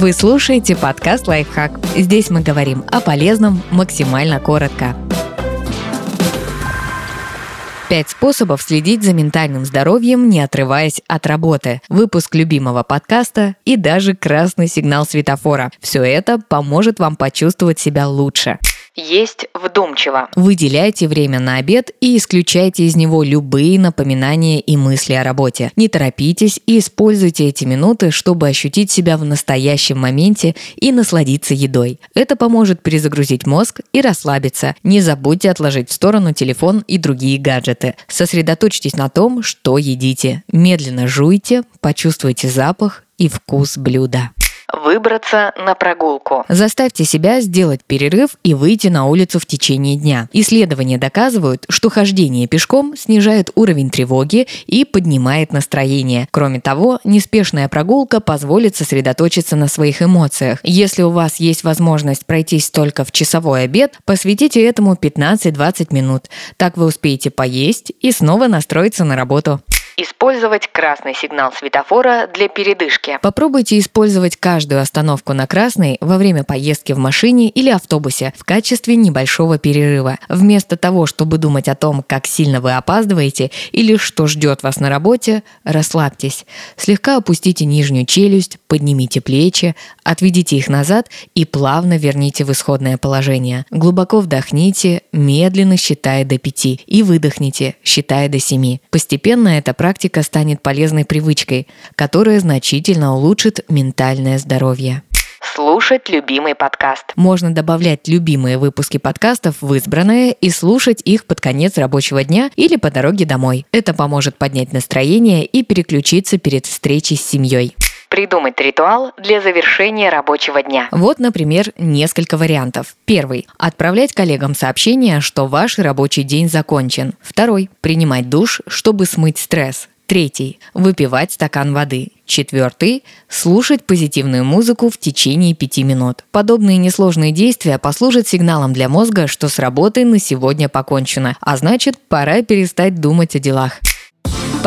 Вы слушаете подкаст «Лайфхак». Здесь мы говорим о полезном максимально коротко. Пять способов следить за ментальным здоровьем, не отрываясь от работы. Выпуск любимого подкаста и даже красный сигнал светофора. Все это поможет вам почувствовать себя лучше. Есть вдумчиво. Выделяйте время на обед и исключайте из него любые напоминания и мысли о работе. Не торопитесь и используйте эти минуты, чтобы ощутить себя в настоящем моменте и насладиться едой. Это поможет перезагрузить мозг и расслабиться. Не забудьте отложить в сторону телефон и другие гаджеты. Сосредоточьтесь на том, что едите. Медленно жуйте, почувствуйте запах и вкус блюда. Выбраться на прогулку. Заставьте себя сделать перерыв и выйти на улицу в течение дня. Исследования доказывают, что хождение пешком снижает уровень тревоги и поднимает настроение. Кроме того, неспешная прогулка позволит сосредоточиться на своих эмоциях. Если у вас есть возможность пройтись только в часовой обед, посвятите этому 15-20 минут. Так вы успеете поесть и снова настроиться на работу. Использовать красный сигнал светофора для передышки. Попробуйте использовать каждую остановку на красный во время поездки в машине или автобусе в качестве небольшого перерыва. Вместо того, чтобы думать о том, как сильно вы опаздываете или что ждет вас на работе, расслабьтесь. Слегка опустите нижнюю челюсть, поднимите плечи, отведите их назад и плавно верните в исходное положение. Глубоко вдохните, медленно считая до пяти и выдохните, считая до семи. Постепенно это практика станет полезной привычкой, которая значительно улучшит ментальное здоровье слушать любимый подкаст. Можно добавлять любимые выпуски подкастов в избранное и слушать их под конец рабочего дня или по дороге домой. Это поможет поднять настроение и переключиться перед встречей с семьей. Придумать ритуал для завершения рабочего дня. Вот, например, несколько вариантов. Первый. Отправлять коллегам сообщение, что ваш рабочий день закончен. Второй. Принимать душ, чтобы смыть стресс. Третий. Выпивать стакан воды. Четвертый. Слушать позитивную музыку в течение пяти минут. Подобные несложные действия послужат сигналом для мозга, что с работой на сегодня покончено, а значит, пора перестать думать о делах.